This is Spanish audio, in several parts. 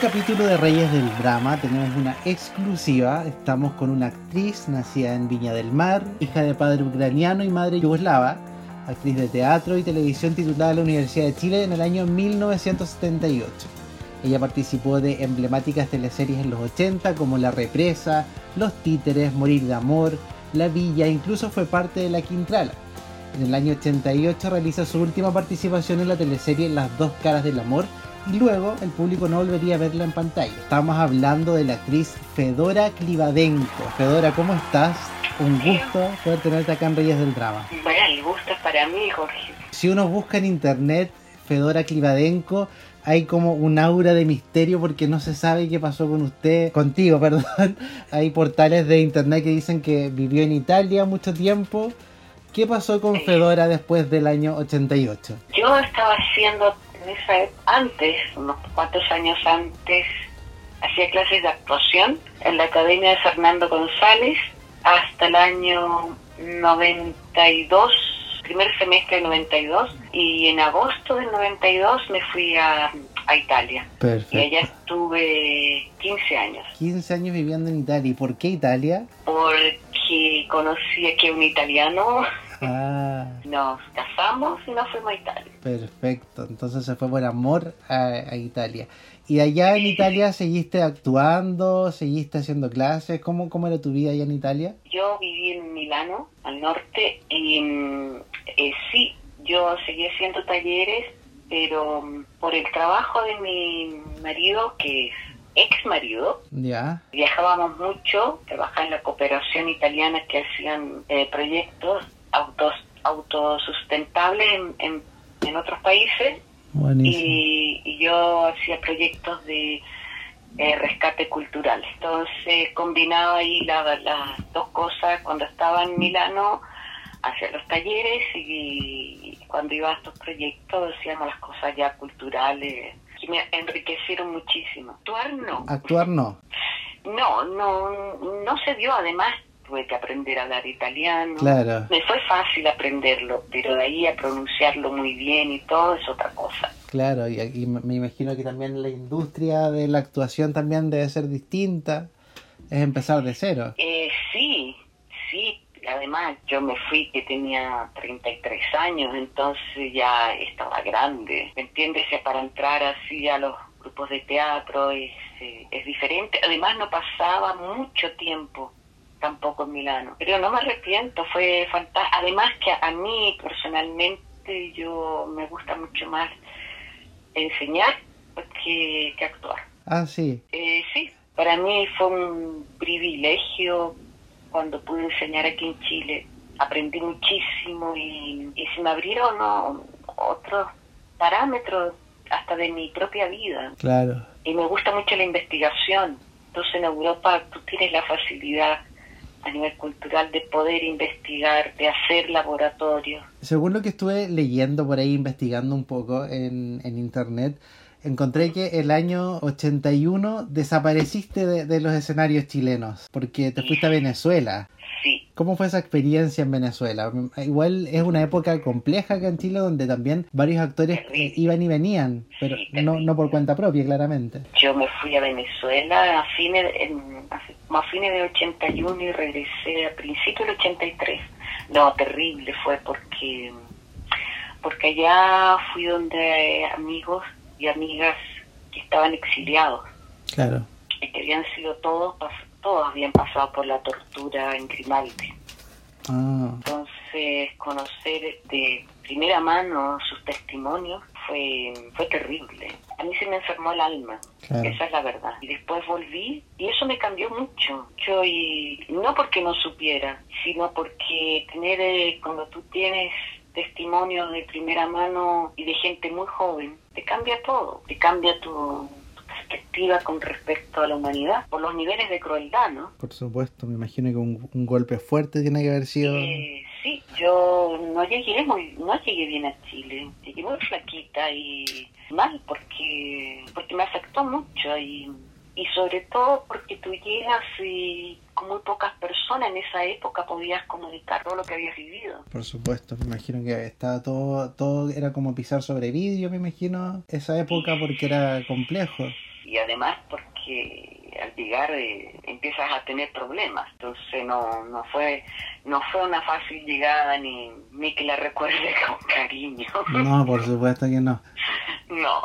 Capítulo de Reyes del Drama tenemos una exclusiva. Estamos con una actriz nacida en Viña del Mar, hija de padre ucraniano y madre yugoslava, actriz de teatro y televisión titulada en la Universidad de Chile en el año 1978. Ella participó de emblemáticas teleseries en los 80 como La Represa, Los Títeres, Morir de Amor, La Villa, incluso fue parte de La Quintrala. En el año 88 realiza su última participación en la teleserie Las dos caras del amor y luego el público no volvería a verla en pantalla. Estamos hablando de la actriz Fedora Klivadenko. Fedora, ¿cómo estás? Un gusto poder tenerte acá en Reyes del Drama. Bueno, el gusto es para mí, Jorge. Si uno busca en internet Fedora Klivadenko, hay como un aura de misterio porque no se sabe qué pasó con usted, contigo, perdón. Hay portales de internet que dicen que vivió en Italia mucho tiempo. ¿Qué pasó con Fedora después del año 88? Yo estaba haciendo en esa antes, unos cuantos años antes, hacía clases de actuación en la Academia de Fernando González hasta el año 92, primer semestre del 92, y en agosto del 92 me fui a, a Italia. Y Perfecto. allá estuve 15 años. 15 años viviendo en Italia. ¿Y por qué Italia? porque conocí aquí a un italiano, Ah, nos casamos y nos fuimos a Italia. perfecto. Entonces se fue por amor a, a Italia. ¿Y allá en Italia seguiste actuando? ¿Seguiste haciendo clases? ¿Cómo, ¿Cómo era tu vida allá en Italia? Yo viví en Milano, al norte, y eh, sí, yo seguí haciendo talleres, pero mm, por el trabajo de mi marido, que es ex marido, Ya, viajábamos mucho, trabajaba en la cooperación italiana que hacían eh, proyectos autos, autosustentables en, en, en otros países y, y yo hacía proyectos de eh, rescate cultural. Entonces combinaba ahí la- las dos cosas. Cuando estaba en Milano hacía los talleres y cuando iba a estos proyectos hacíamos las cosas ya culturales que me enriquecieron muchísimo. Actuar no. Actuar no. No, no, no se dio. Además tuve que aprender a hablar italiano. Claro. Me fue fácil aprenderlo, pero de ahí a pronunciarlo muy bien y todo es otra cosa. Claro, y, y me imagino que también la industria de la actuación también debe ser distinta. Es empezar de cero. Eh, sí, sí. Además, yo me fui que tenía 33 años, entonces ya estaba grande. ¿Me entiendes? Para entrar así a los grupos de teatro es, eh, es diferente. Además, no pasaba mucho tiempo tampoco en Milano. Pero no me arrepiento, fue fantástico. Además que a, mí personalmente yo me gusta mucho más enseñar que, que actuar. Ah, sí. Eh, sí, para mí fue un privilegio cuando pude enseñar aquí en Chile. Aprendí muchísimo y, y se me abrieron ¿no? otros parámetros hasta de mi propia vida. Claro. Y me gusta mucho la investigación. Entonces en Europa tú tienes la facilidad a nivel cultural de poder investigar, de hacer laboratorios. Según lo que estuve leyendo por ahí, investigando un poco en, en internet, encontré que el año 81 desapareciste de, de los escenarios chilenos porque te fuiste a Venezuela. Sí, ¿Cómo fue esa experiencia en Venezuela? Igual es una época compleja acá en Chile donde también varios actores eh, iban y venían, pero Sí, no, por cuenta propia, claramente. Yo me fui a Venezuela a fines, en- a fines de 81 y regresé a principios del 83. No, terrible fue porque porque allá fui donde amigos y amigas que estaban exiliados Claro. y que habían sido todos, todos habían pasado por la tortura en Grimaldi. Ah, Entonces, conocer de primera mano sus testimonios fue, fue terrible. A mí se me enfermó el alma, Claro. esa es la verdad. Y después volví y eso me cambió mucho. Yo, y no porque no supiera, sino porque tener, eh, cuando tú tienes testimonios de primera mano y de gente muy joven, te cambia todo, te cambia tu, perspectiva con respecto a la humanidad, por los niveles de crueldad, ¿no? Por supuesto, me imagino que un, golpe fuerte tiene que haber sido... Eh, sí, yo no llegué muy, no llegué bien a Chile, llegué muy flaquita y mal porque, porque me afectó mucho y, y sobre todo porque tú llegas y con muy pocas personas en esa época podías comunicar todo lo que habías vivido. Por supuesto, me imagino que estaba todo, todo era como pisar sobre vídeo, me imagino, esa época porque era complejo. Y además porque al llegar eh, empiezas a tener problemas, entonces no, no fue no fue una fácil llegada ni, ni que la recuerde con cariño. No, por supuesto que no. No.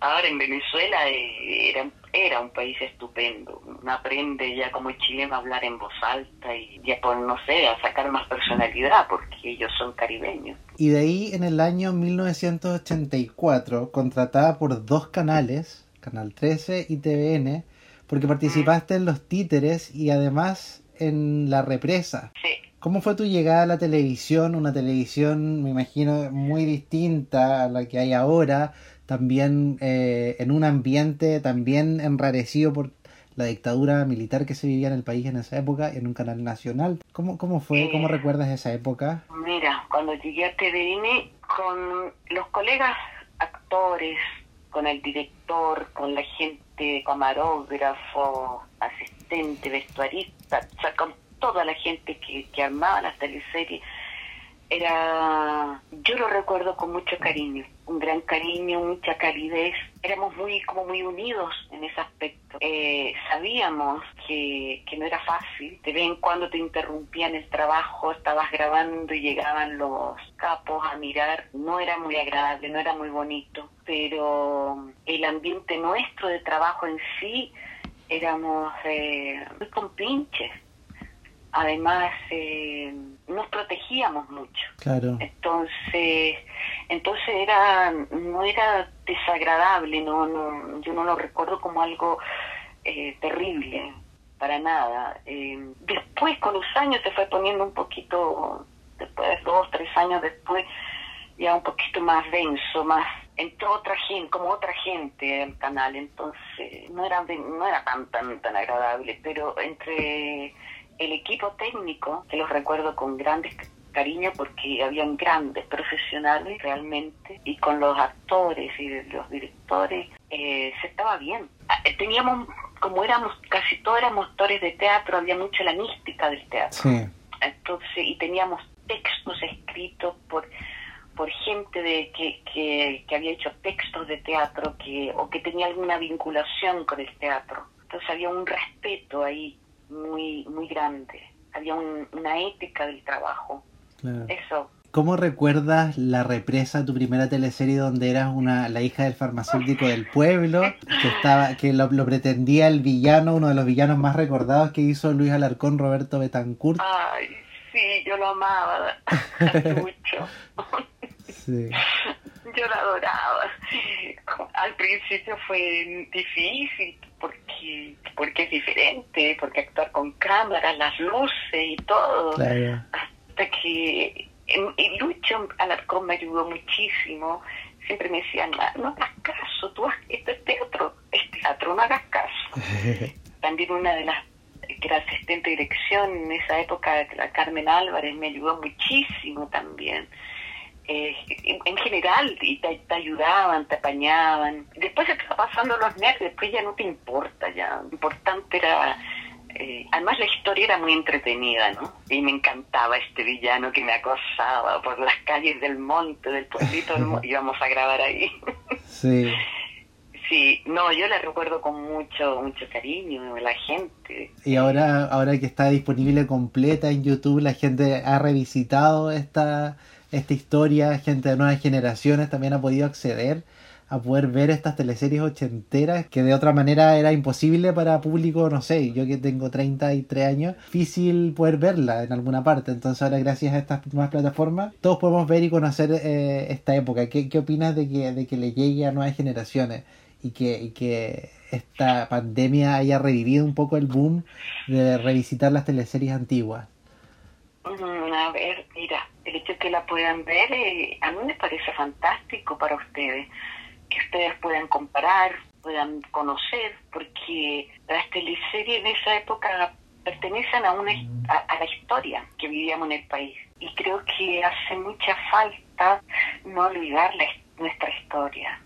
Ahora en Venezuela eh, era, era un país estupendo. Uno aprende ya como chileno a hablar en voz alta y ya por, no sé, a sacar más personalidad porque ellos son caribeños. Y de ahí en el año 1984, contratada por dos canales, Canal 13 y TVN, porque participaste en Los Títeres y además en La Represa. Sí. ¿Cómo fue tu llegada a la televisión? Una televisión, me imagino, muy distinta a la que hay ahora, también eh, en un ambiente también enrarecido por la dictadura militar que se vivía en el país en esa época, en un canal nacional. ¿Cómo, cómo fue? ¿Cómo recuerdas esa época? Mira, cuando llegué a TVN, con los colegas actores, con el director, con la gente, camarógrafo, asistente, vestuarista, o sea, con toda la gente que, que armaba las teleseries, era, yo lo recuerdo con mucho cariño, un gran cariño, mucha calidez. Éramos muy, como muy unidos en ese aspecto. Eh, sabíamos que, que no era fácil. De vez en cuando te interrumpían el trabajo, estabas grabando y llegaban los capos a mirar. No era muy agradable, no era muy bonito, pero el ambiente nuestro de trabajo en sí éramos eh, muy compinches además eh, nos protegíamos mucho. Claro. Entonces, entonces era no era desagradable, no, no yo no lo recuerdo como algo eh, terrible para nada. Eh, después con los años se fue poniendo un poquito, después dos, tres años después, ya un poquito más denso, más entró otra gente, como otra gente al canal, entonces no era no era tan tan tan agradable, pero entre el equipo técnico, que los recuerdo con grandes cariño porque habían grandes profesionales realmente y con los actores y los directores eh, se estaba bien. Ah, eh, teníamos, como éramos, casi todos éramos actores de teatro, había mucho la mística del teatro. Entonces, y teníamos textos escritos por por gente de que, que, que había hecho textos de teatro que o que tenía alguna vinculación con el teatro. Entonces había un respeto ahí muy, muy grande. Había una ética del trabajo. Eso. ¿Cómo recuerdas la represa, tu primera teleserie donde eras una la hija del farmacéutico del pueblo, que estaba que lo, pretendía el villano, uno de los villanos más recordados que hizo Luis Alarcón, Roberto Betancourt? Ay, sí, yo lo amaba mucho. sí. Yo lo adoraba. Al principio fue difícil porque porque es diferente, porque actuar con cámara, las luces y todo. Hasta que y Lucho Alarcón me ayudó muchísimo. Siempre me decían, no, hagas caso, tú esto es teatro, es teatro, no hagas caso. También una de las que era asistente de dirección en esa época, la Carmen Álvarez, me ayudó muchísimo también eh, en, general y te, ayudaban, te apañaban. Después se te pasando los nervios, después ya no te importa, ya. Lo importante era. Eh, además, la historia era muy entretenida, ¿no? Y me encantaba este villano que me acosaba por las calles del monte, del pueblito, íbamos a grabar ahí. sí. Sí, no, yo la recuerdo con mucho mucho cariño, la gente. Y ahora ahora que está disponible completa en YouTube, la gente ha revisitado esta esta historia, gente de nuevas generaciones también ha podido acceder a poder ver estas teleseries ochenteras que de otra manera era imposible para público, no sé, yo que tengo 33 años, difícil poder verla en alguna parte. Entonces ahora gracias a estas nuevas plataformas todos podemos ver y conocer eh, esta época. ¿Qué, ¿Qué, opinas de que, de que le llegue a nuevas generaciones y que, y que esta pandemia haya revivido un poco el boom de revisitar las teleseries antiguas? Mm, a ver, mira, el hecho de que la puedan ver, eh, a mí me parece fantástico para ustedes, que ustedes puedan comparar, puedan conocer, porque las teleseries en esa época pertenecen a, una, a, la historia que vivíamos en el país. Y creo que hace mucha falta no olvidar nuestra historia.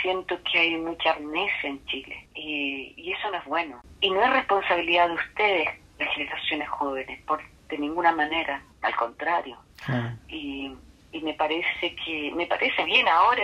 siento que hay mucha amnesia en Chile y, y eso no es bueno. Y no es responsabilidad de ustedes, las generaciones jóvenes, por, de ninguna manera, al contrario. Y, y me parece que me parece bien ahora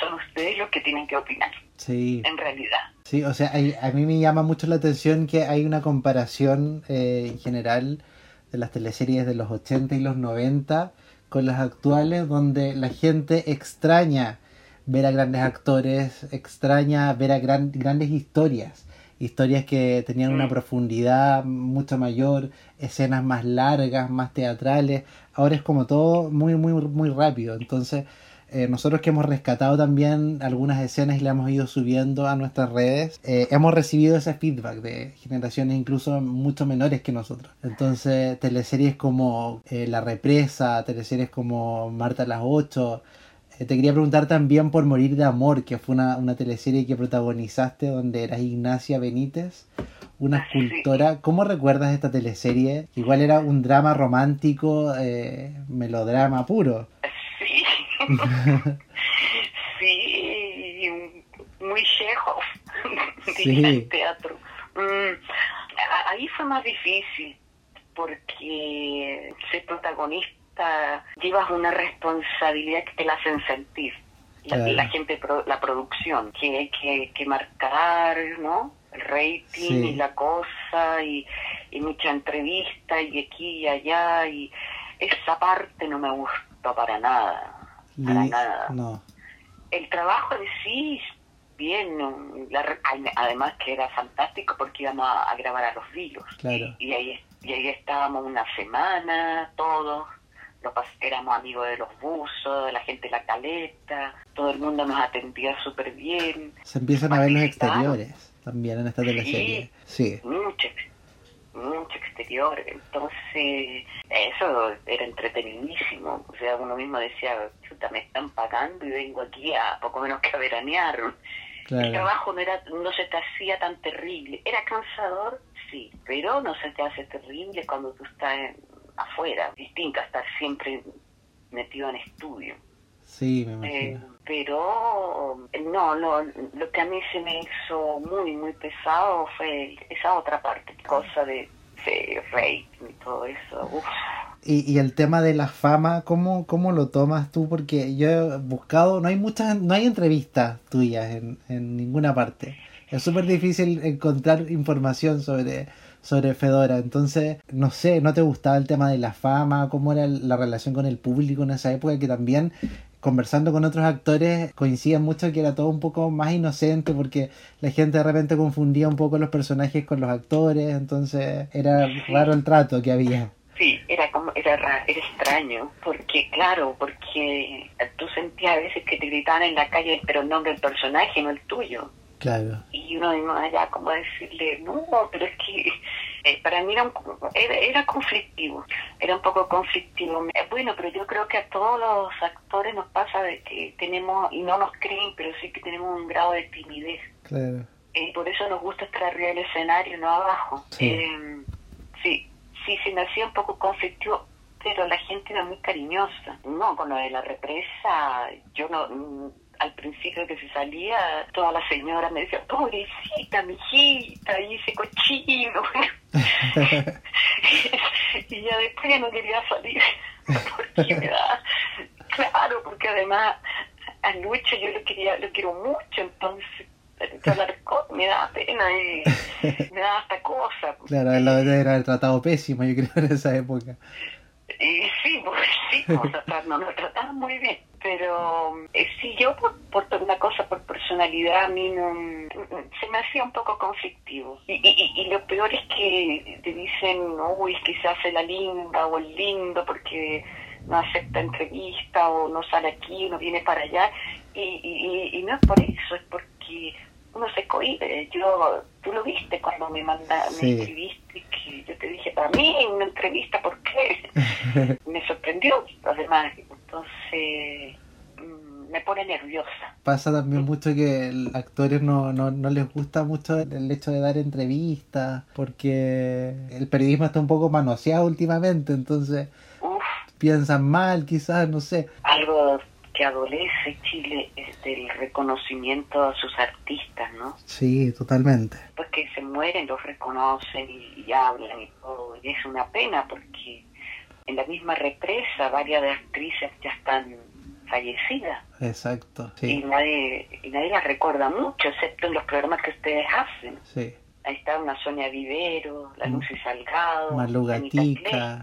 son ustedes los que tienen que opinar sí. en realidad. Sí o sea a mí me llama mucho la atención que hay una comparación eh, en general de las teleseries de los 80 y los 90 con las actuales donde la gente extraña ver a grandes actores extraña ver a gran, grandes historias historias que tenían una mm. profundidad mucho mayor, escenas más largas, más teatrales. Ahora es como todo muy, muy, muy rápido. Entonces, eh, nosotros que hemos rescatado también algunas escenas y le hemos ido subiendo a nuestras redes, eh, hemos recibido ese feedback de generaciones incluso mucho menores que nosotros. Entonces, teleseries como eh, La Represa, teleseries como Marta a las 8, eh, te quería preguntar también por Morir de Amor, que fue una, una teleserie que protagonizaste donde eras Ignacia Benítez, una ah, escultora. ¿Cómo recuerdas esta teleserie? Igual era un drama romántico, eh, melodrama puro. Sí. sí, muy chejo sí. teatro. Mm, ahí fue más difícil porque ser protagonista llevas una responsabilidad que te la hacen sentir. La, gente, la producción, que hay que, que marcar, ¿no? El rating y la cosa, y, y mucha entrevista, y aquí y allá, y esa parte no me gustó para nada. Para nada. No. El trabajo de sí, bien, además que era fantástico porque íbamos a, grabar a los virus. Y, ahí, y ahí estábamos una semana, todos éramos amigos de los buzos, de la gente de la caleta, todo el mundo nos atendía súper bien. Se empiezan a ver los exteriores también en esta teleserie. Sí, mucho, mucho exterior. Entonces, eso era entretenidísimo. O sea, uno mismo decía, chuta, me están pagando y vengo aquí a poco menos que a veranear. El trabajo no, era, no se te hacía tan terrible. Era cansador, sí, pero no se te hace terrible cuando tú estás en, afuera, distinto a estar siempre metido en estudio. Sí, me imagino. Eh, pero no, lo, lo que a mí se me hizo muy, muy pesado fue esa otra parte, cosa de, de rey y todo eso. Y, y el tema de la fama, ¿cómo, ¿cómo lo tomas tú? Porque yo he buscado, no hay muchas, no hay entrevistas tuyas en, en ninguna parte. Es súper difícil encontrar información sobre sobre Fedora. Entonces, no sé, ¿no te gustaba el tema de la fama? ¿Cómo era la relación con el público en esa época? Que también conversando con otros actores coincidía mucho que era todo un poco más inocente porque la gente de repente confundía un poco los personajes con los actores, entonces era raro el trato que había. Sí, era como era, era extraño, porque claro, porque tú sentías a veces que te gritaban en la calle, pero el nombre del personaje, no el tuyo. Claro. Y uno allá como decirle, no, pero es que eh, para mí era, era, conflictivo, era un poco conflictivo. Eh, bueno, pero yo creo que a todos los actores nos pasa de que tenemos, y no nos creen, pero sí que tenemos un grado de timidez. Claro. Eh, por eso nos gusta estar arriba del escenario, no abajo. Sí. sí, sí, se me hacía un poco conflictivo, pero la gente era muy cariñosa. No, con lo de la represa, yo no al principio que se salía, toda la señora me decía, pobrecita, mijita, y ese cochino. y ya después ya no quería salir, porque me da, claro, porque además a Lucho yo lo quería, lo quiero mucho, entonces hablar me da pena y me da hasta cosa. Claro, lo debe haber tratado pésimo, yo creo, en esa época. Y sí, pues sí, no nos trataban muy bien pero eh, si yo por, por una cosa, por personalidad, a mí no, se me hacía un poco conflictivo. Y, y, y lo peor es que te dicen, uy, es que se hace la linda o el lindo porque no acepta entrevista o no sale aquí, no viene para allá. Y, y, y no es por eso, es porque uno se cohibe. Yo, tú lo viste cuando me mandaste, me escribiste porque yo te dije, para mí, una entrevista, ¿por qué? me sorprendió, además. Entonces, mm, me pone nerviosa. Pasa también mucho que a actores no, no, no les gusta mucho el hecho de dar entrevistas, porque el periodismo está un poco manoseado últimamente, entonces piensan mal, quizás, no sé. Algo que adolece Chile es del reconocimiento a sus artistas, ¿no? Sí, totalmente. Porque se mueren, los reconocen y, hablan y todo. Y es una pena porque en la misma represa varias de actrices ya están fallecidas. Exacto, sí. Y nadie, y nadie las recuerda mucho, excepto en los programas que ustedes hacen. Sí. Ahí está una Sonia Vivero, la mm. Lucy Salgado, Malu Gatica.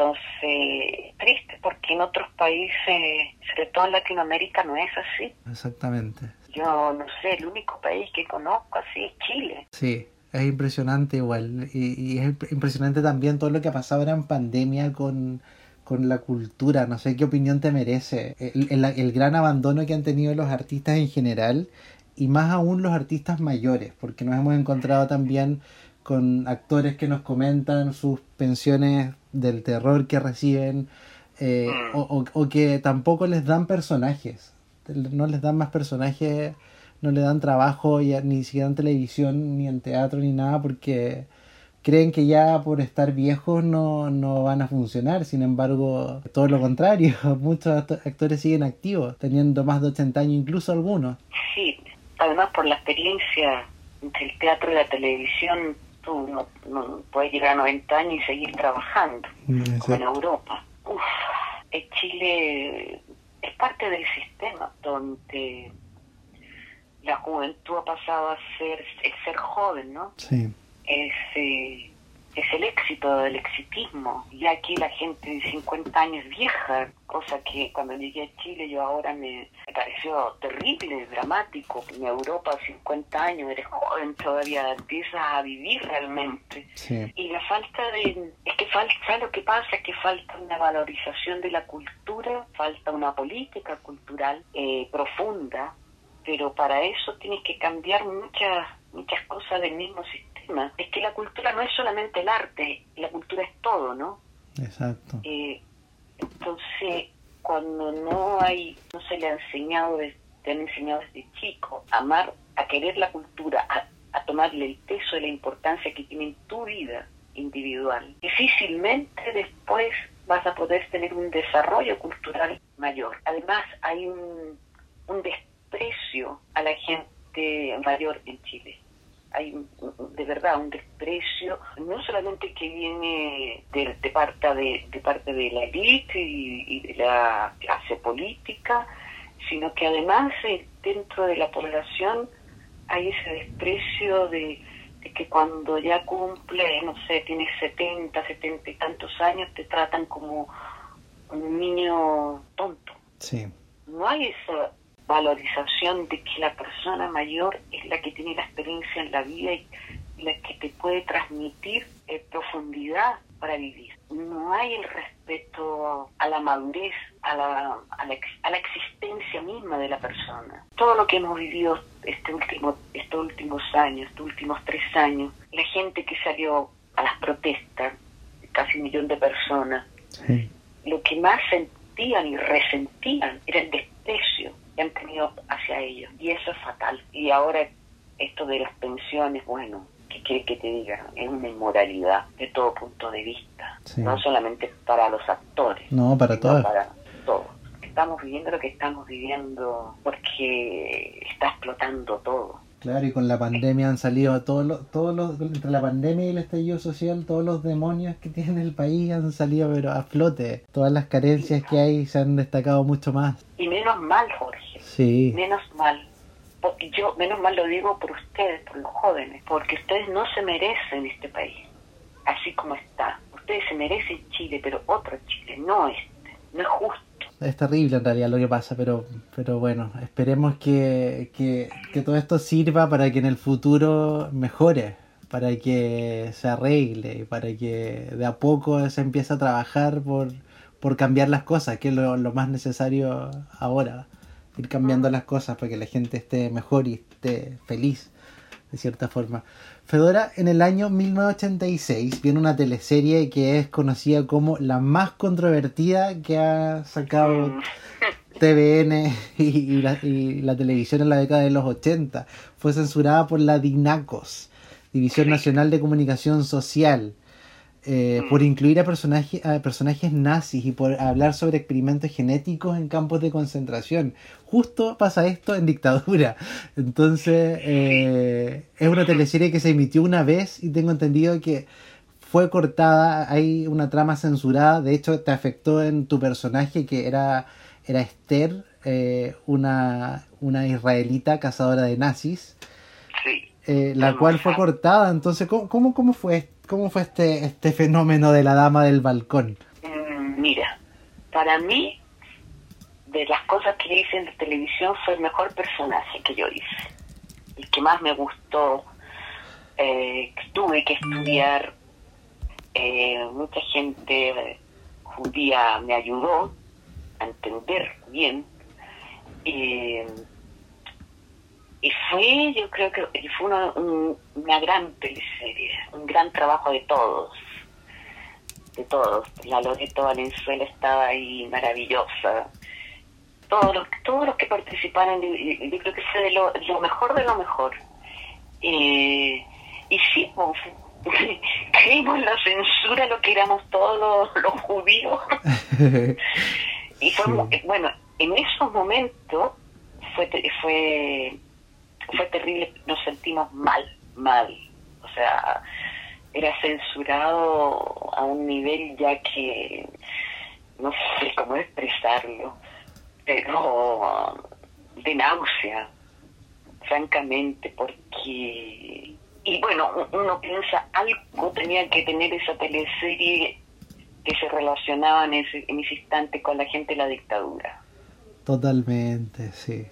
Entonces, triste porque en otros países, sobre todo en Latinoamérica, no es así. Exactamente. Yo no sé, el único país que conozco así es Chile. Sí, es impresionante igual. Y, es impresionante también todo lo que ha pasado ahora en pandemia con, con la cultura. No sé qué opinión te merece. El, el, gran abandono que han tenido los artistas en general y más aún los artistas mayores, porque nos hemos encontrado también con actores que nos comentan sus pensiones del terror que reciben eh, mm. o, o, que tampoco les dan personajes, no les dan más personajes, no le dan trabajo ya, ni siquiera en televisión, ni en teatro, ni nada, porque creen que ya por estar viejos no, no van a funcionar, sin embargo, todo lo contrario, muchos actores siguen activos, teniendo más de 80 años, incluso algunos. Sí, además por la experiencia del teatro y la televisión tú no, puedes llegar a 90 años y seguir trabajando, como en Europa. Uf, Chile es parte del sistema donde la juventud ha pasado a ser el ser joven, ¿no? Sí. Es, eh, es el éxito del exitismo. Y aquí la gente de 50 años vieja, cosa que cuando llegué a Chile yo ahora me, pareció terrible, dramático. En Europa, 50 años, eres joven todavía, empiezas a vivir realmente. Y la falta de... Es que falta, lo que pasa? Es que falta una valorización de la cultura, falta una política cultural eh, profunda, pero para eso tienes que cambiar muchas muchas cosas del mismo sistema es que la cultura no es solamente el arte, la cultura es todo, ¿no? Exacto. Eh, entonces, cuando no hay, no se le ha enseñado, te han enseñado desde chico a amar, a querer la cultura, a, tomarle el peso de la importancia que tiene en tu vida individual, difícilmente después vas a poder tener un desarrollo cultural mayor. Además, hay un, un desprecio a la gente mayor en Chile hay de verdad un desprecio, no solamente que viene de, parte, de, de, parte de la élite y, de la clase política, sino que además eh, dentro de la población hay ese desprecio de, que cuando ya cumple, no sé, tienes 70, 70 y tantos años, te tratan como un niño tonto. Sí. No hay esa valorización de que la persona mayor es la que tiene la experiencia en la vida y la que te puede transmitir eh, profundidad para vivir. No hay el respeto a la madurez, a la, a la, a la existencia misma de la persona. Todo lo que hemos vivido este último, estos últimos años, estos últimos tres años, la gente que salió a las protestas, casi un millón de personas, lo que más sentían y resentían era el desprecio han tenido hacia ellos. Y eso es fatal. Y ahora esto de las pensiones, bueno, ¿qué quiere que te diga? Es una inmoralidad de todo punto de vista. No solamente para los actores. No, para todos. Para todos. Estamos viviendo lo que estamos viviendo porque está explotando todo. Claro, y con la pandemia han salido todos los, todos los, entre la pandemia y el estallido social, todos los demonios que tiene el país han salido pero a flote. Todas las carencias que hay se han destacado mucho más. Y menos mal, Jorge Sí. Menos mal. Porque yo, menos mal lo digo por ustedes, por los jóvenes, porque ustedes no se merecen este país, así como está. Ustedes se merecen Chile, pero otro Chile, no este, no es justo. Es terrible en realidad lo que pasa, pero, pero bueno, esperemos que, que, que todo esto sirva para que en el futuro mejore, para que se arregle, para que de a poco se empiece a trabajar por, por cambiar las cosas, que es lo, lo más necesario ahora ir cambiando las cosas para que la gente esté mejor y esté feliz. de cierta forma. Fedora, en el año 1986 viene una teleserie que es conocida como la más controvertida que ha sacado. TVN y, la, y la televisión en la década de los 80. Fue censurada por la DINACOS, División Nacional de Comunicación Social, eh, por incluir a, personaje, a personajes nazis y por hablar sobre experimentos genéticos en campos de concentración. Justo pasa esto en dictadura. Entonces, eh, es una teleserie que se emitió una vez y tengo entendido que fue cortada, hay una trama censurada, de hecho te afectó en tu personaje que era, era Esther, eh, una, una israelita cazadora de nazis, Sí. la cual fue cortada. Entonces, ¿cómo, cómo, cómo fue, cómo fue este, este fenómeno de la dama del balcón? Mm, Mira, para mí, de las cosas que hice en la televisión, fue el mejor personaje que yo hice. El que más me gustó. Eh, tuve que estudiar. eh, mucha gente judía me ayudó a entender bien. Y, y fue, yo creo que fue una, un- una gran teleserie, un gran trabajo de todos de todos. La Loreto Valenzuela estaba ahí maravillosa. Todos los, todos los que participaron, yo, creo que fue de lo, lo mejor de lo mejor. Eh, y sí, pues, creímos la censura lo que éramos todos los, los judíos. y fue, Sí. bueno, en esos momentos fue, fue, fue terrible, nos sentimos mal, mal. O sea, era censurado a un nivel ya que no sé cómo expresarlo, pero de náusea, francamente, porque... Y bueno, uno piensa, algo tenía que tener esa teleserie que se relacionaba en ese, en ese instante con la gente de la dictadura, Totalmente, sí.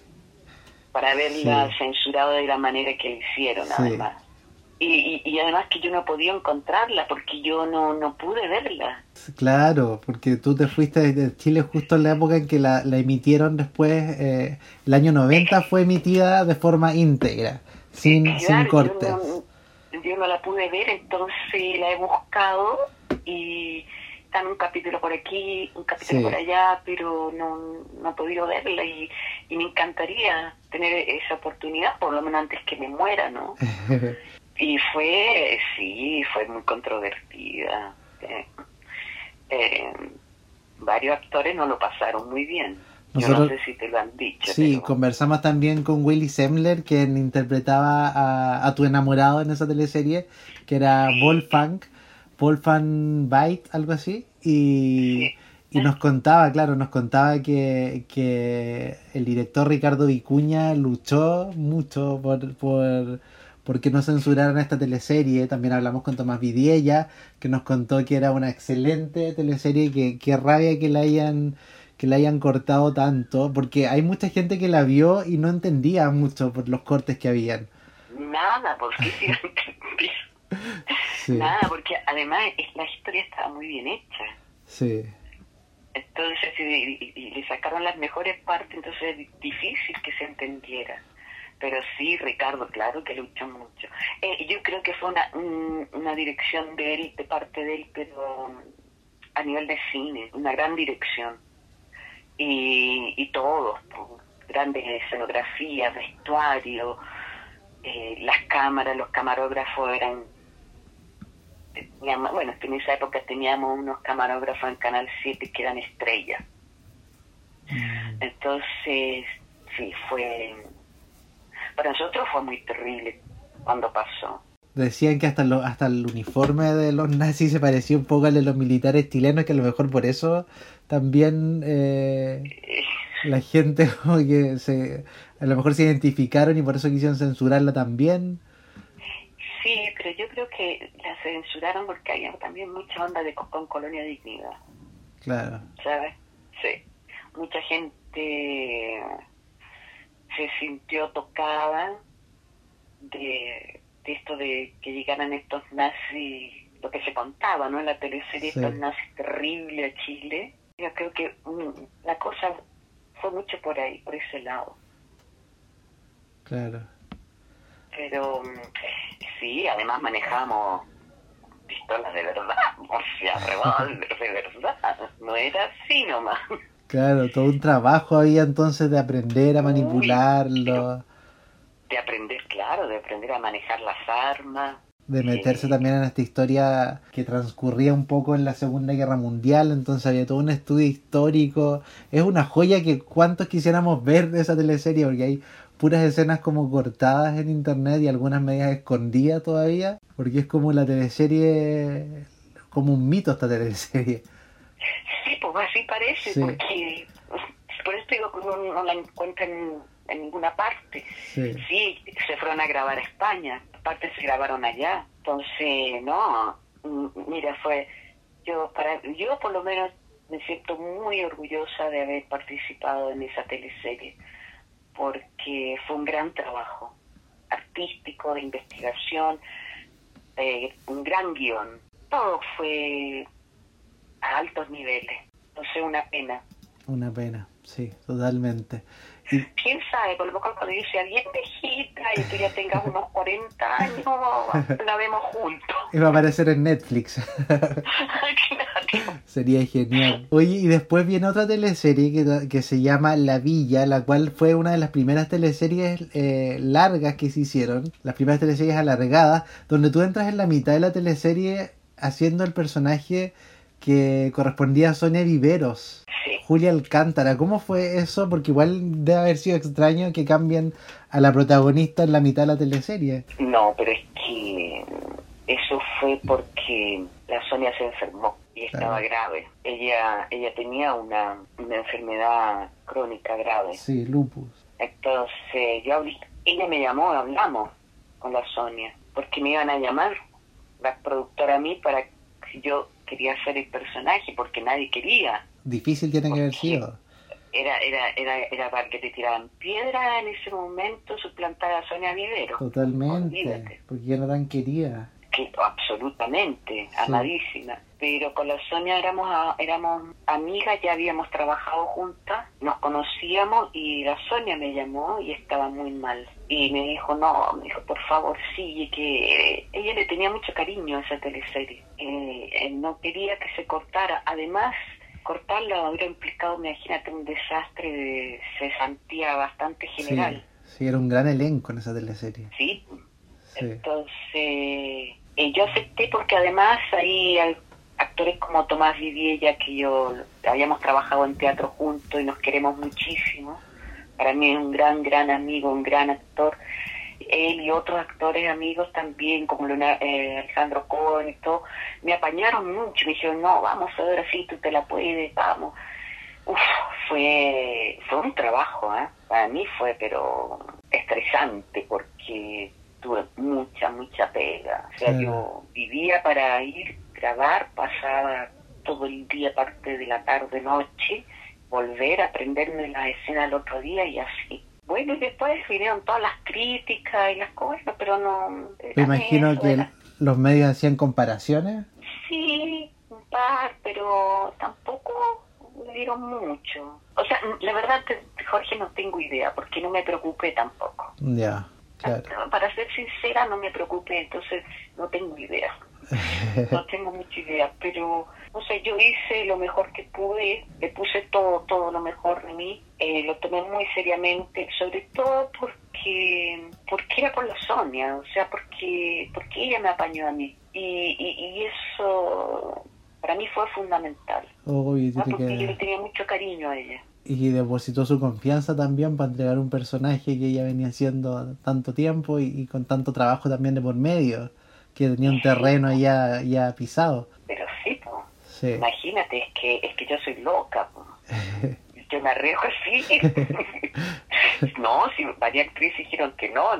Para haberla Sí. censurado de la manera que lo hicieron, Sí. además. Y, y, y además que yo no podía encontrarla porque yo no, no pude verla. Claro, porque tú te fuiste de Chile justo en la época en que la, la emitieron después, eh, el año 90 fue emitida de forma íntegra, sin, sin cortes. Yo no, yo no la pude ver, entonces la he buscado y está en un capítulo por aquí, un capítulo Sí. por allá, pero no, no he podido verla y, y me encantaría tener esa oportunidad, por lo menos antes que me muera, ¿no? Y fue, sí, fue muy controvertida. Eh, eh, varios actores no lo pasaron muy bien. Yo no sé si te lo han dicho. Sí, pero- conversamos también con Willy Semler, quien interpretaba a, a tu enamorado en esa teleserie, que era Wolfgang, Wolfgang Byte, algo así, y, y nos contaba, claro, nos contaba que, que el director Ricardo Vicuña luchó mucho por, por, por que no censuraran esta teleserie. También hablamos con Tomás Vidiella, que nos contó que era una excelente teleserie, que, que rabia que la hayan que la hayan cortado tanto, porque hay mucha gente que la vio y no entendía mucho por los cortes que habían. Nada, porque entendí. Sí, Nada, porque además la historia estaba muy bien hecha. sí, Entonces, y, le sacaron las mejores partes, entonces es di- difícil que se entendiera. Pero sí, Ricardo, claro que luchó mucho. Eh, yo creo que fue una, un- una dirección de él, de parte de él, pero a nivel de cine, una gran dirección. Y, y todos, grandes escenografías, vestuario, eh, las cámaras, los camarógrafos eran teníamos- bueno, es que en esa época teníamos unos camarógrafos en Canal 7 que eran estrellas. Entonces, sí, fue... Para nosotros fue muy terrible cuando pasó. Decían que hasta, lo, hasta el uniforme de los nazis se parecía un poco al de los militares chilenos, que a lo mejor por eso también eh, Eh, la gente como que se, a lo mejor se identificaron y por eso quisieron censurarla también. Sí, pero yo creo que la censuraron porque había también mucha onda de, con Colonia Dignidad, Claro, ¿sabes? Sí. Mucha gente se sintió tocada de, de esto de que llegaran estos nazis, lo que se contaba, ¿no? En la teleserie, Sí. estos nazis terribles a Chile. Yo creo que mm, la cosa fue mucho por ahí, por ese lado. claro. Pero mm, sí, además manejamos pistolas de verdad, o sea, revólver de verdad, no era así nomás. Claro, todo un trabajo había entonces de aprender a Uy, manipularlo, De aprender, claro, de aprender a manejar las armas. de meterse Sí. también en esta historia que transcurría un poco en la Segunda Guerra Mundial, entonces había todo un estudio histórico. Es una joya que cuantos quisiéramos ver de esa teleserie, porque hay puras escenas como cortadas en internet y algunas medias escondidas todavía, porque es como la teleserie, como un mito esta teleserie. Sí, pues así parece, Sí. porque por eso digo que uno no la encuentra en, en ninguna parte. Sí. Sí, se fueron a grabar a España, aparte se grabaron allá. Entonces, no, mira, fue, yo, para, yo por lo menos me siento muy orgullosa de haber participado en esa teleserie, porque fue un gran trabajo artístico, de investigación, eh, un gran guion. Todo fue a altos niveles. Entonces, una pena. Una pena, sí, totalmente. Y quién sabe, por lo mejor cuando yo sea bien viejita y tú ya tengas unos 40 años, la vemos juntos. iba a aparecer en Netflix. claro. Sería genial. Oye, y después viene otra teleserie que, que se llama La Villa, la cual fue una de las primeras teleseries eh, largas que se hicieron, las primeras teleseries alargadas, donde tú entras en la mitad de la teleserie haciendo el personaje que correspondía a Sonia Viveros. Sí. Julia Alcántara, ¿cómo fue eso? Porque igual debe haber sido extraño que cambien a la protagonista en la mitad de la teleserie. No, pero es que eso fue porque la Sonia se enfermó y estaba Claro. grave. Ella ella tenía una, una enfermedad crónica grave. Sí, Lupus. Entonces, yo hablé, ella me llamó, hablamos con la Sonia, porque me iban a llamar la productora a mí para si yo quería hacer el personaje, porque nadie quería. Difícil tiene que haber Sí. sido. Era, era, era, era para que te tiraran piedra en ese momento suplantar a Sonia Vivero. Totalmente. Olvídate. Porque ya no tan querida. Que, absolutamente, amadísima. Pero con la Sonia éramos, éramos amigas, ya habíamos trabajado juntas, nos conocíamos y la Sonia me llamó y estaba muy mal. Y me dijo, no, me dijo, por favor, sigue, que ella le tenía mucho cariño a esa teleserie. Eh, no quería que se cortara. Además, cortarla hubiera implicado, imagínate, un desastre de cesantía bastante general. Sí, sí, era un gran elenco en esa teleserie. ¿sí? Sí. Entonces, eh, yo acepté porque además hay al- actores como Tomás Viviella, que yo habíamos trabajado en teatro juntos y nos queremos muchísimo. Para mí es un gran, gran amigo, un gran actor. Él y otros actores amigos también, como Leonardo, eh, Alejandro Cohen y todo, me apañaron mucho. Me dijeron, no, vamos a ver así, tú te la puedes, vamos. Uf, fue, fue un trabajo, ¿eh? Para mí fue, pero estresante, porque tuve mucha, mucha pega. O sea, yo vivía para ir, grabar, pasaba todo el día, parte de la tarde, noche, volver a aprenderme la escena el otro día y así. Bueno, y después vinieron todas las críticas y las cosas, pero no... Me imagino eso que era- los medios hacían comparaciones. Sí, un par, pero tampoco me dieron mucho. O sea, la verdad, Jorge, no tengo idea, porque no me preocupé tampoco. Ya, claro. Para ser sincera, no me preocupé, entonces no tengo idea. No tengo mucha idea, pero, no sé, yo hice lo mejor que pude, le puse todo, todo lo mejor de mí, eh, lo tomé muy seriamente, sobre todo porque, porque era por la Sonia, o sea, porque, porque ella me apañó a mí. Y, y, y eso para mí fue fundamental, ¿no? tiene porque yo le tenía mucho cariño a ella. Y depositó su confianza también para entregar un personaje que ella venía haciendo tanto tiempo y, y con tanto trabajo también de por medio, que tenía un terreno ya, ya pisado. Pero sí. Imagínate, es que, es que yo soy loca. Yo me arriesgo así. no, si varias actrices dijeron que no.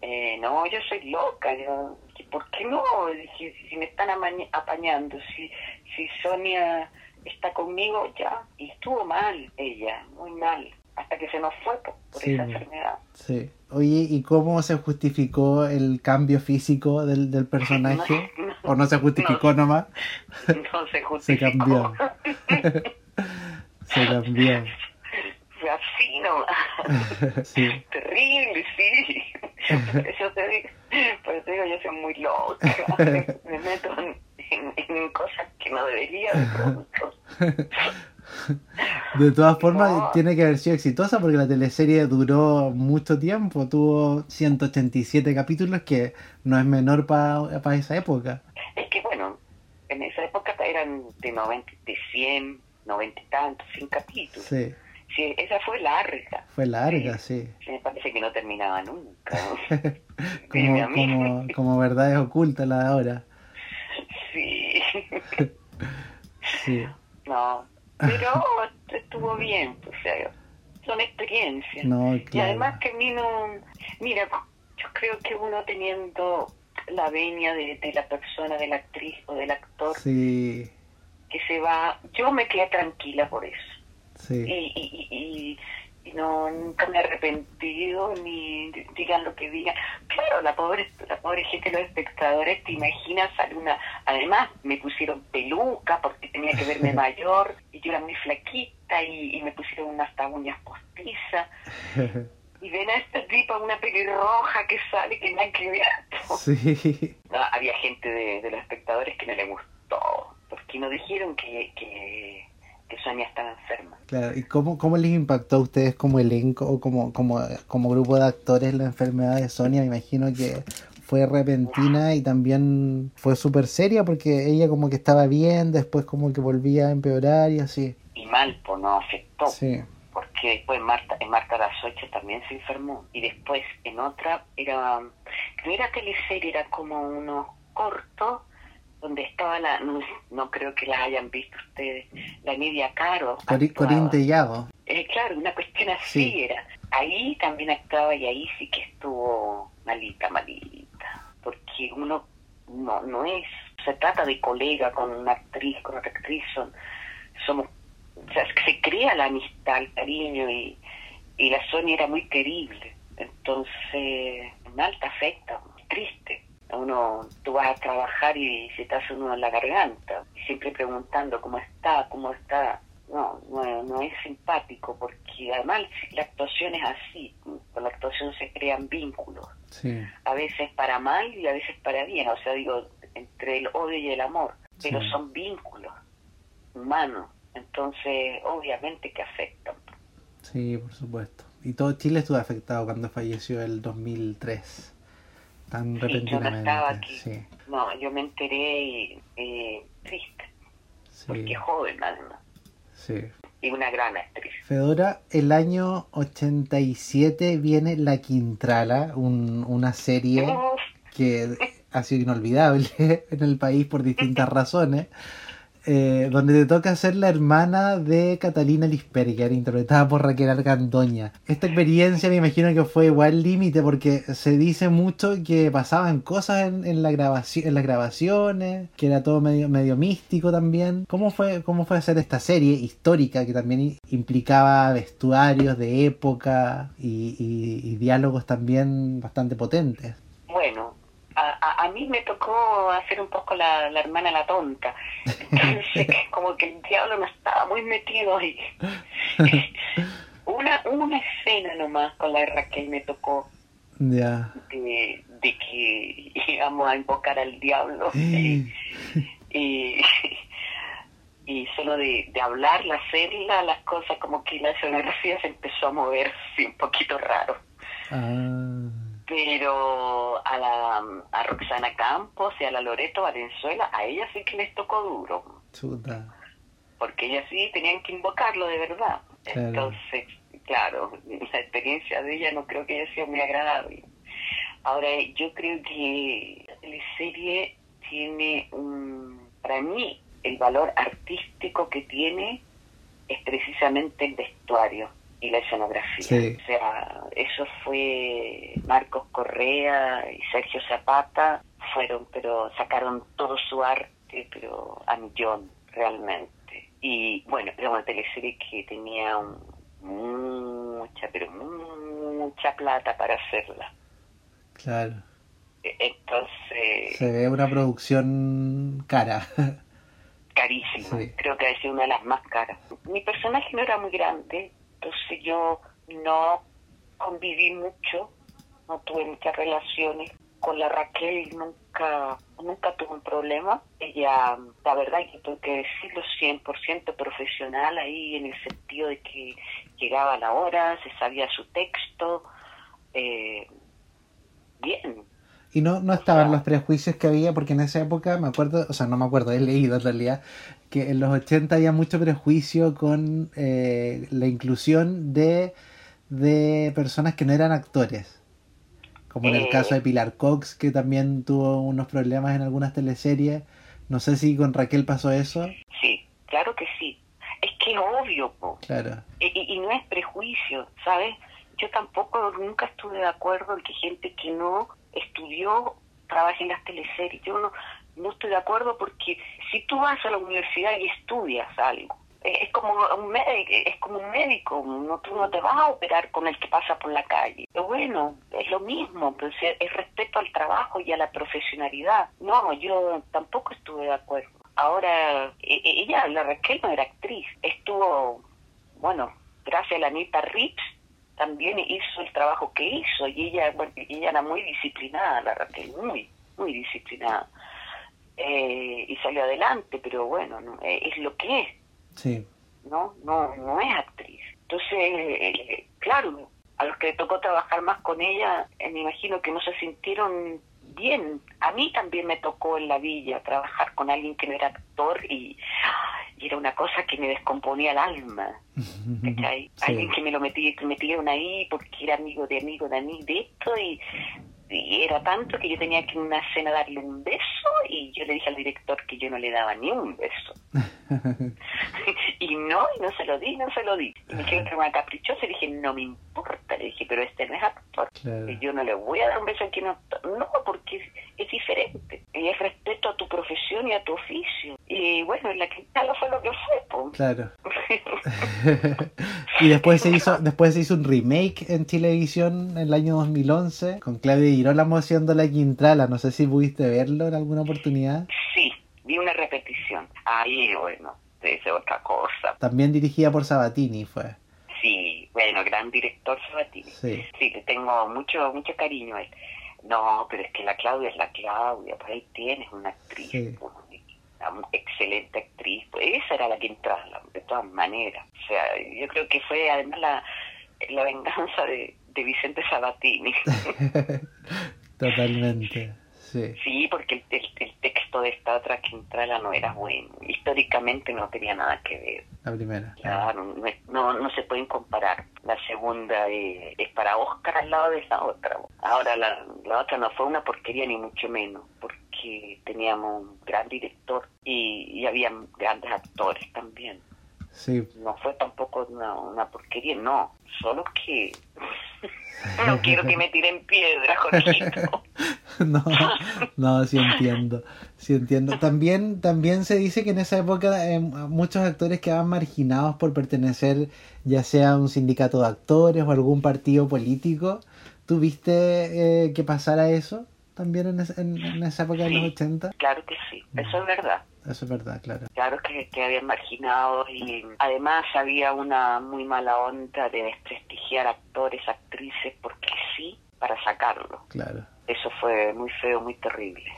eh, no, yo soy loca. Yo, ¿Por qué no? Dije, si me están apañando, si, si Sonia está conmigo, ya. Y estuvo mal ella, muy mal. Hasta que se nos fue po, por Sí, esa enfermedad. Sí. Oye, ¿y cómo se justificó el cambio físico del, del personaje? No. ¿O no se justificó nomás? No se Se justificó. cambió. Se cambió. Fue así nomás. Sí. Terrible, sí. Eso te digo, eso digo yo soy muy loca. Me meto en, en- en cosas que no debería de pronto. De todas formas, No. tiene que haber sido exitosa porque la teleserie duró mucho tiempo, tuvo 187 capítulos, que no es menor para esa época. Es que bueno, en esa época eran de 90, de 100, 90 y tantos, 100 capítulos. Sí, Sí, esa fue larga. fue larga, sí. Sí, me parece que no terminaba nunca. Como, como, como verdades ocultas la de ahora. Sí. Sí, No, pero estuvo bien, o sea, son experiencias. no, Y además que a mí no... Mira, yo creo que uno teniendo la venia de, de la persona, de la actriz o del actor Sí, que se va, yo me quedé tranquila por eso. sí, y, y- y no nunca me he arrepentido ni digan lo que digan. Claro, la pobre la pobre gente, los espectadores, te imaginas alguna... Además, me pusieron peluca porque tenía que verme mayor y yo era muy flaquita y, y me pusieron unas uñas postizas. Y ven a esta tipa, una pelirroja que sale que nada que sí. No, había gente de, de los espectadores que no le gustó, porque nos dijeron que, que, que Sonia estaba enferma. Claro, ¿y cómo, cómo les impactó a ustedes como elenco o como, como, como grupo de actores la enfermedad de Sonia? Me imagino que fue repentina y también fue súper seria porque ella como que estaba bien, después como que volvía a empeorar y así. Y mal, pues no afectó, Sí, porque después Marta, en Marta las ocho también se enfermó. Y después en otra era, no era teleserie, era como unos cortos donde estaba la, no, no creo que la hayan visto ustedes, la Nidia Caro. Cori-. Corín Tellado. Eh, claro, una cuestión así Sí. era. Ahí también actuaba y ahí sí que estuvo malita, malita. Porque uno no, no es, se trata de colega con una actriz, con otra actriz, son, somos, o sea, se crea la amistad, el cariño y, y la Sonia era muy querible. Entonces, mal te afecta, triste. Uno, tú vas a trabajar y se te hace uno en la garganta, siempre preguntando cómo está, cómo está. No, no, no es simpático porque además la actuación es así, con la actuación se crean vínculos, Sí, a veces para mal y a veces para bien, o sea, digo, entre el odio y el amor, pero son vínculos humanos, entonces obviamente que afectan. sí, por supuesto. Y todo Chile estuvo afectado cuando falleció el 2003. Tan Sí, yo no estaba aquí. Sí, No, yo me enteré eh, triste, porque sí, joven además, sí. y una gran actriz. Fedora, el año 87 viene La Quintrala, un- una serie que ha sido inolvidable en el país por distintas razones, eh, donde te toca ser la hermana de Catalina Lisperger, interpretada por Raquel Argandoña. Esta experiencia me imagino que fue igual límite porque se dice mucho que pasaban cosas en, la grabación, en las grabaciones, que era todo medio, místico también. ¿Cómo fue, ¿Cómo fue hacer esta serie histórica que también implicaba vestuarios de época y diálogos también bastante potentes? Bueno, a, a, mí me tocó hacer un poco la, la hermana la tonta. Entonces, como que el diablo no estaba muy metido ahí. Una, una escena nomás con la de Raquel me tocó Ya. de, de que íbamos a invocar al diablo. Y, y, y solo de, de hablarla, hacerla, las cosas como que la escenografía se empezó a mover así, un poquito raro. Ah, Pero a la a Roxana Campos y a la Loreto Valenzuela, a ellas sí que les tocó duro, chuta. porque ellas sí tenían que invocarlo de verdad. Claro. Entonces, claro, la experiencia de ella no creo que haya sido muy agradable. Ahora, yo creo que la teleserie tiene un, para mí, el valor artístico que tiene es precisamente el vestuario y la escenografía. Sí. O sea, eso fue Marcos Correa y Sergio Zapata, fueron, pero sacaron todo su arte, pero a millón, realmente. Y bueno, era una teleserie que tenía un- mucha, pero mucha plata para hacerla. Claro. E- Entonces, Se ve una producción cara. carísima. Sí. Creo que ha sido una de las más caras. Mi personaje no era muy grande, entonces yo no conviví mucho no tuve muchas relaciones. Con la Raquel nunca nunca tuve un problema. Ella, la verdad que tengo que decirlo, 100% profesional ahí en el sentido de que llegaba la hora, se sabía su texto. Eh, bien, y no, no estaban los prejuicios que había, porque en esa época, me acuerdo, o sea, no me acuerdo, he leído en realidad, que en los 80 había mucho prejuicio con eh, la inclusión de, de personas que no eran actores. Como en el caso de Pilar Cox, que también tuvo unos problemas en algunas teleseries. No sé si con Raquel pasó eso. Sí, claro que sí. Es que es obvio, Claro. Y, y no es prejuicio, ¿sabes? Yo tampoco nunca estuve de acuerdo en que gente que no estudió trabaje en las teleseries. Yo no, no estoy de acuerdo porque si tú vas a la universidad y estudias algo, es como un médico, es como un médico, no, tú no te vas a operar con el que pasa por la calle. Pero bueno, es lo mismo, pues es respeto al trabajo y a la profesionalidad. No, yo tampoco estuve de acuerdo. Ahora, e, e, ella, la Raquel no era actriz, estuvo, bueno, gracias a la Anita Rips, también hizo el trabajo que hizo y ella, bueno, ella era muy disciplinada, la Raquel, muy, muy disciplinada. Eh, y salió adelante, pero bueno, no, eh, es lo que es. Sí. No, no, no es actriz. Entonces, eh, claro, a los que tocó trabajar más con ella, me imagino que no se sintieron bien. A mí también me tocó en la villa trabajar con alguien que no era actor y y era una cosa que me descomponía el alma. Alguien que me lo metía, que metieron ahí porque era amigo de amigo de amigo de esto y, era tanto que yo tenía que en una cena darle un beso y yo le dije al director que yo no le daba ni un beso. y no, y no se lo di, no se lo di. Y me dijeron que era una caprichosa y dije, no me importa. Le dije, pero este no es actor. Y yo no le voy a dar un beso a quien no... No, porque es, diferente. Y es respeto a tu profesión y a tu oficio. Y bueno, en la Quintana fue lo que fue, Claro. y después se hizo después se hizo un remake en televisión en el año 2011 con Claudia Girolamo haciendo la Quintrala. No sé si pudiste verlo en alguna oportunidad. Sí, vi una repetición. Ahí, bueno, es otra cosa. También dirigida por Sabatini fue. Sí, bueno, gran director Sabatini. Sí. Sí, le tengo mucho, mucho cariño a él. No, pero es que la Claudia es la Claudia, por ahí tienes una actriz, una excelente actriz, pues esa era la que entraba, de todas maneras. O sea, yo creo que fue además la, la venganza de, de Vicente Sabatini. Totalmente. Sí, porque el, el, texto de esta otra Quintrala no era bueno. Históricamente no tenía nada que ver. La primera. Claro, no, no, se pueden comparar. La segunda es, para Oscar al lado de esa otra. Ahora la, la otra no fue una porquería ni mucho menos, porque teníamos un gran director y, y había grandes actores también. Sí. No fue tampoco una, una porquería, no. Solo que no quiero que me tiren piedra, Jorgito. no, no, sí entiendo, sí entiendo. También, también se dice que en esa época eh, muchos actores quedaban marginados por pertenecer ya sea a un sindicato de actores o algún partido político. ¿Tuviste eh, que pasara eso también en, en, esa época de los 80? Claro que sí, eso es verdad. Eso es verdad, claro. Claro que, que habían marginado y además había una muy mala onda de desprestigiar actores, actrices, porque sí, para sacarlo. Claro. Eso fue muy feo, muy terrible.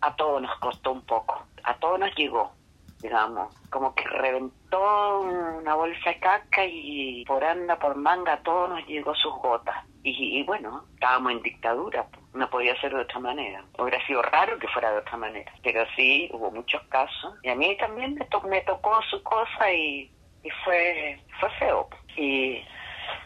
A todos nos costó un poco, a todos nos llegó, digamos, como que reventó una bolsa de caca y por anda, por manga, a todos nos llegó sus gotas. Y, bueno, estábamos en dictadura, no podía ser de otra manera. Hubiera sido raro que fuera de otra manera, pero sí, hubo muchos casos. Y a mí también me, me tocó su cosa y, y fue, fue feo. Y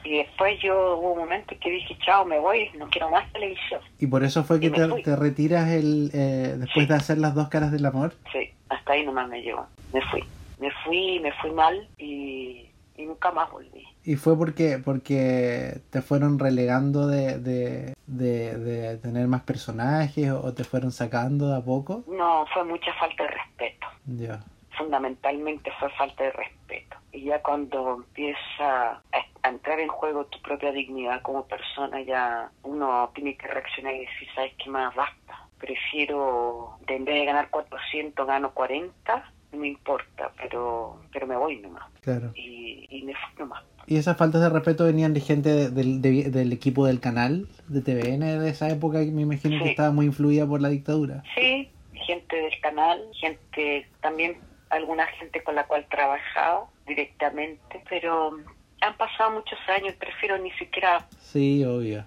y después yo hubo un momento que dije, chao, me voy, no quiero más televisión. ¿Y por eso fue que te, retiras el eh, después de hacer las dos caras del amor? Sí, hasta ahí nomás me llegó. Me fui. Me fui, me fui mal y, nunca más volví. ¿Y fue porque porque te fueron relegando de, de, de, tener más personajes o te fueron sacando de a poco? No, fue mucha falta de respeto. Ya. Fundamentalmente fue falta de respeto. Y ya cuando empieza a entrar en juego tu propia dignidad como persona, ya uno tiene que reaccionar y decir, ¿sabes qué más? Basta. Prefiero, en vez de ganar 400, gano 40 no me importa, pero pero me voy nomás. Claro. Y, y me fui nomás. ¿Y esas faltas de respeto venían de gente de- del- de- del equipo del canal, de TVN de esa época, que me imagino que estaba muy influida por la dictadura? Sí, gente del canal, gente también alguna gente con la cual trabajaba directamente, pero han pasado muchos años, prefiero ni siquiera Sí, obvio.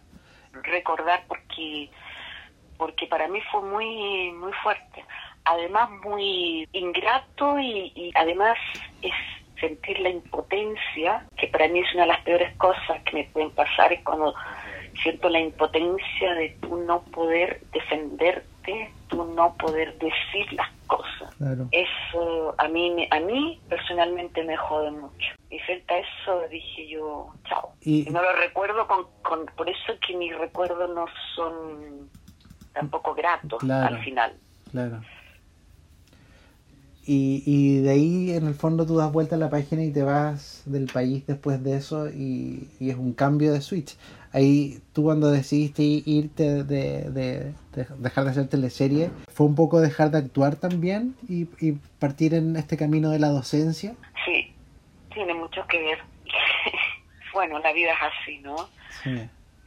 recordar porque porque para mí fue muy muy fuerte además muy ingrato y, y además es sentir la impotencia que para mí es una de las peores cosas que me pueden pasar es cuando siento la impotencia de tú no poder defenderte tú no poder decir las cosas Claro. eso a mí me- a mí personalmente me jode mucho y frente a eso dije yo chao Y- y no lo recuerdo con, con por eso es que mis recuerdos no son tampoco gratos Claro. al final Claro. Y, y de ahí, en el fondo, tú das vuelta a la página y te vas del país después de eso y, y es un cambio de switch. Ahí, tú cuando decidiste irte de, de- de dejar de hacer teleserie, ¿fue un poco dejar de actuar también y, y partir en este camino de la docencia? sí tiene mucho que ver bueno la vida es así no Sí,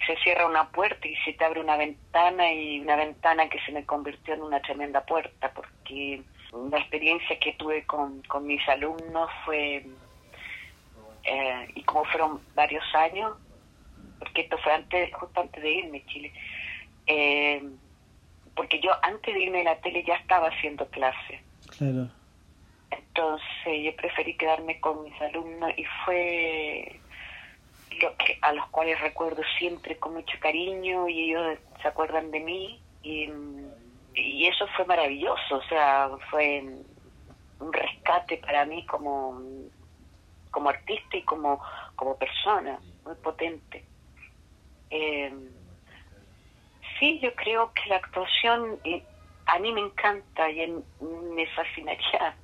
se cierra una puerta y se te abre una ventana y una ventana que se me convirtió en una tremenda puerta porque la experiencia que tuve con, con mis alumnos fue eh, y como fueron varios años porque esto fue antes justo antes de irme a Chile eh, porque yo antes de irme a la tele ya estaba haciendo clases claro. entonces yo preferí quedarme con mis alumnos y fue lo que a los cuales recuerdo siempre con mucho cariño y ellos se acuerdan de mí y, y eso fue maravilloso, o sea, fue un rescate para mí como como artista y como como persona, muy potente. Eh, sí, yo creo que la actuación eh, a mí me encanta y me fascinaría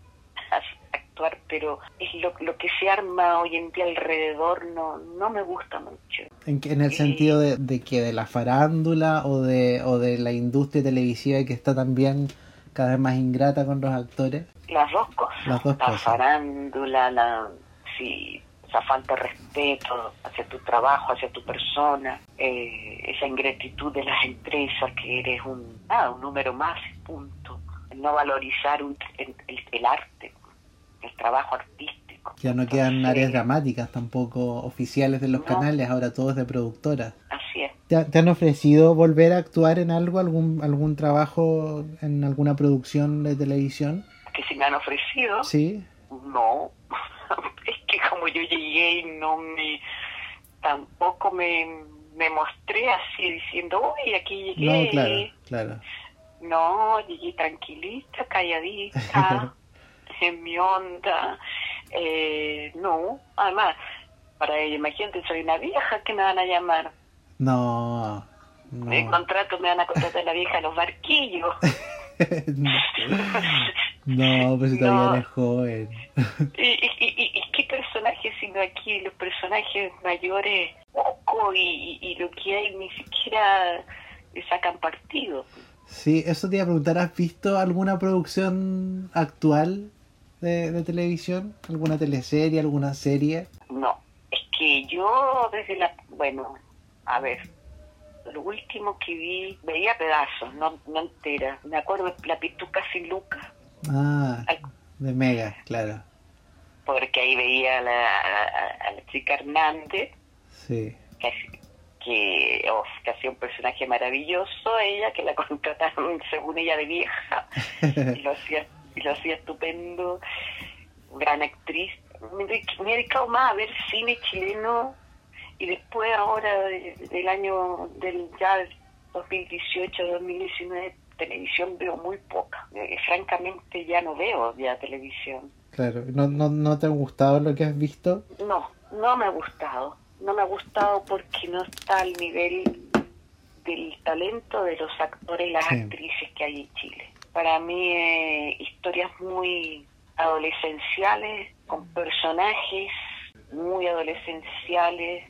actuar, pero es lo, lo que se arma hoy en día alrededor no, no me gusta mucho. ¿En, el sentido de, de que de la farándula o de, o de la industria televisiva que está también cada vez más ingrata con los actores? Las dos cosas. Las dos la cosas. farándula, la, sí, esa falta de respeto hacia tu trabajo, hacia tu persona, eh, esa ingratitud de las empresas que eres un, nada, un número más, punto. No valorizar un- el, el- el arte, el trabajo artístico. Ya no quedan áreas dramáticas tampoco oficiales de los No. canales, ahora todo es de productoras. Así es. ¿Te, te han ofrecido volver a actuar en algo, algún, algún trabajo en alguna producción de televisión? Que si me han ofrecido, Sí, No, es que como yo llegué y no me, tampoco me, me mostré así diciendo, uy, aquí llegué. no, claro, claro. No, llegué tranquilita, calladita, en mi onda. Eh, no, además, para ello, imagínate, soy una vieja que me van a llamar. No, El no. contrato me van a contratar la vieja a los barquillos. no, pues si todavía No. eres joven. ¿Y, y, y, y qué personajes, sino aquí los personajes mayores, poco, y, y, y lo que hay ni siquiera le sacan partido? Sí, eso te iba a preguntar, ¿has visto alguna producción actual de, de televisión? ¿Alguna teleserie, alguna serie? No, es que yo desde la... Bueno, a ver, lo último que vi, veía pedazos, no, no entera. Me acuerdo de La Pituca sin Lucas, Ah, Ay. de Mega, claro. porque ahí veía a la, a, a la chica Hernández, Sí. que, que, oh, que hacía un personaje maravilloso, ella que la contrataron según ella de vieja, y lo hacía, y lo hacía estupendo, gran actriz. Me, me he dedicado más a ver cine chileno y después ahora de- del año del ya 2018-2019 televisión veo muy poca. Eh, francamente ya no veo ya televisión. Claro, ¿No, no, ¿no te ha gustado lo que has visto? No, no me ha gustado. No me ha gustado porque no está al nivel del talento de los actores y las Sí. actrices que hay en Chile. Para mí, eh, historias muy adolescenciales, con personajes muy adolescenciales,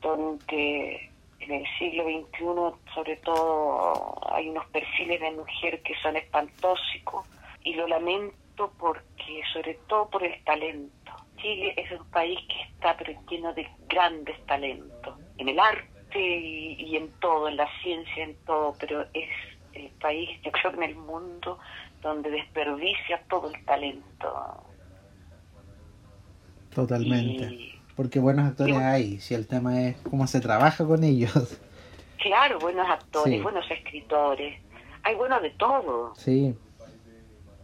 donde en el siglo XXI, sobre todo, hay unos perfiles de mujer que son espantosicos y lo lamento porque, sobre todo por el talento. Chile es un país que está pero lleno de grandes talentos, en el arte y en todo, en la ciencia, en todo, pero es el país, yo creo que en el mundo, donde desperdicia todo el talento. Totalmente. Y, Porque buenos actores bueno- hay, si el tema es cómo se trabaja con ellos. claro, buenos actores, Sí. buenos escritores, hay buenos de todo, Sí,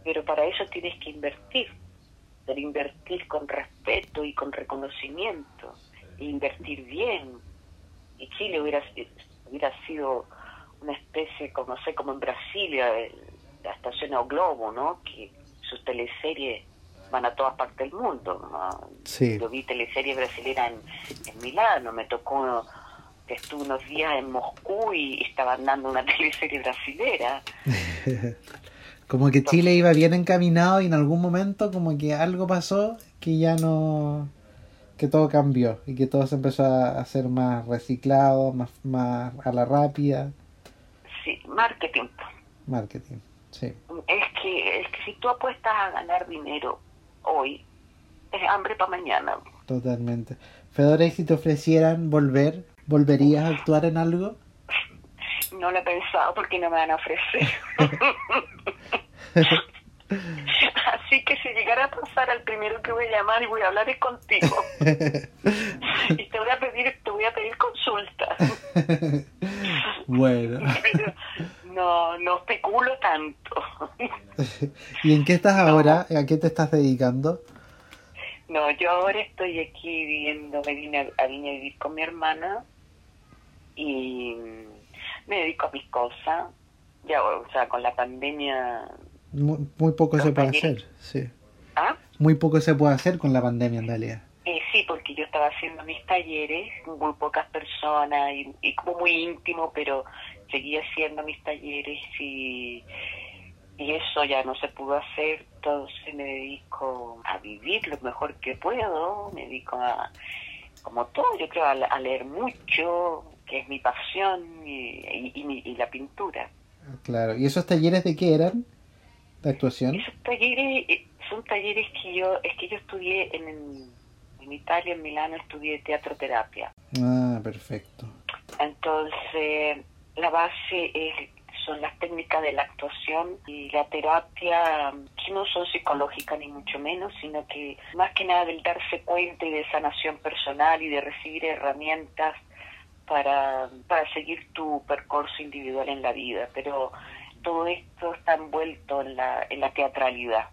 pero para eso tienes que invertir, pero invertir con respeto y con reconocimiento, e invertir bien. Y Chile hubiera, hubiera sido una especie, como sé, como en Brasilia, el- la estación O Globo, ¿no? Que sus teleseries van a todas partes del mundo. ¿no? sí. Yo vi teleseries brasileñas en, en Milano, me tocó que estuve unos días en Moscú y estaban dando una teleserie brasilera. Como que Chile iba bien encaminado y en algún momento como que algo pasó que ya no... que todo cambió y que todo se empezó a hacer más reciclado, más, más a la rápida. Marketing. Marketing, sí. Es que, es que si tú apuestas a ganar dinero hoy, es hambre para mañana. Totalmente. Fedora, ¿y si te ofrecieran volver, volverías a actuar en algo? No lo he pensado porque no me van a ofrecer. Así que si llegara a pasar al primero que voy a llamar y voy a hablar es contigo. y te voy a pedir, te voy a pedir consulta. bueno. Pero no, no especulo tanto. ¿Y en qué estás ahora? ¿A qué te estás dedicando? No, yo ahora estoy aquí viviendo, me vine a, a vine a vivir con mi hermana y me dedico a mis cosas. Ya, o sea, con la pandemia, Muy, muy poco Los se puede hacer, sí. ¿ah? Muy poco se puede hacer con la pandemia en realidad. Eh, sí, porque yo estaba haciendo mis talleres, muy pocas personas y, y como muy íntimo, pero seguía haciendo mis talleres y, y eso ya no se pudo hacer, entonces me dedico a vivir lo mejor que puedo, me dedico a, como todo, yo creo, a, a leer mucho, que es mi pasión, y, y- y y la pintura. Claro. ¿Y esos talleres de qué eran? ¿De actuación? Esos talleres eh, son talleres que yo, es que yo estudié en, en Italia, en Milano, estudié teatro terapia. Ah, perfecto. Entonces, la base es, son las técnicas de la actuación y la terapia, que no son psicológicas ni mucho menos, sino que más que nada del darse cuenta y de sanación personal y de recibir herramientas para, para seguir tu percurso individual en la vida. Pero todo esto está envuelto en la, en la teatralidad,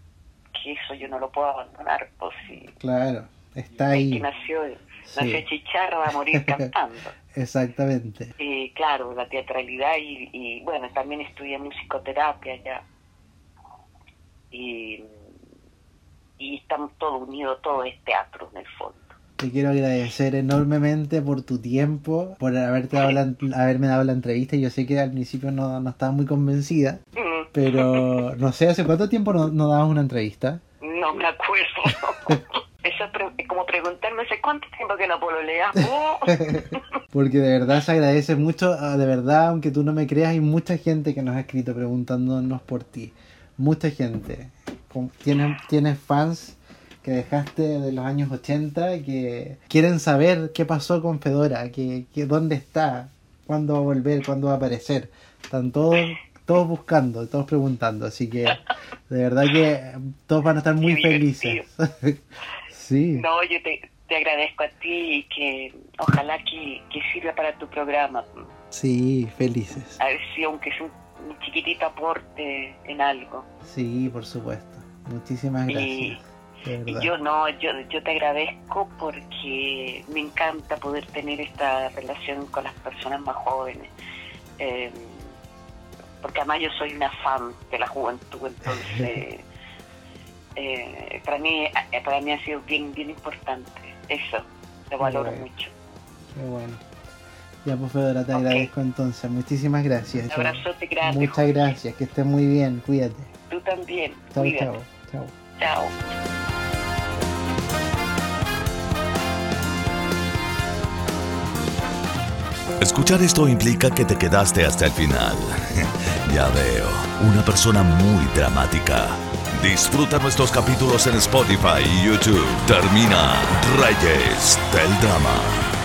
que eso yo no lo puedo abandonar, pues si Claro. Está el que ahí. nació, Sí. nació chicharra va a morir cantando. Exactamente. Eh, claro, la teatralidad y, y, bueno, también estudié musicoterapia ya. Y, y estamos todos unidos, todo es teatro en el fondo. Te quiero agradecer enormemente por tu tiempo, por haberte dado la- haberme dado la entrevista. Yo sé que al principio no, no estaba muy convencida, Mm, pero no sé, ¿hace cuánto tiempo no, no dabas una entrevista? No me acuerdo. Eso es pre- como preguntarme hace cuánto tiempo que no pololeas. Oh, Porque de verdad se agradece mucho, ah, de verdad, aunque tú no me creas, hay mucha gente que nos ha escrito preguntándonos por ti. Mucha gente. Tienes, tienes fans que dejaste de los años 80 que quieren saber qué pasó con Fedora, que, que dónde está, cuándo va a volver, cuándo va a aparecer. Están todos, todos buscando, todos preguntando. Así que de verdad que todos van a estar muy felices. sí. no, yo te, te agradezco a ti y que ojalá que, que sirva para tu programa. Sí, felices. A ver si aunque es un, un chiquitito aporte en algo. Sí, por supuesto. Muchísimas gracias. Y. yo no, yo, yo te agradezco porque me encanta poder tener esta relación con las personas más jóvenes. Eh, porque además yo soy una fan de la juventud, entonces eh, para mí eh, para mí ha sido bien bien importante eso, lo valoro Bueno. mucho. Qué bueno. Ya, pues Fedora, te Ok. agradezco entonces. Muchísimas gracias. Un abrazote grande. Muchas gracias. Que estés muy bien. Cuídate. Tú también. Chao, Cuídate. chao. Chao. Escuchar esto implica que te quedaste hasta el final. ya veo, una persona muy dramática. Disfruta nuestros capítulos en Spotify y YouTube. Termina Reyes del Drama.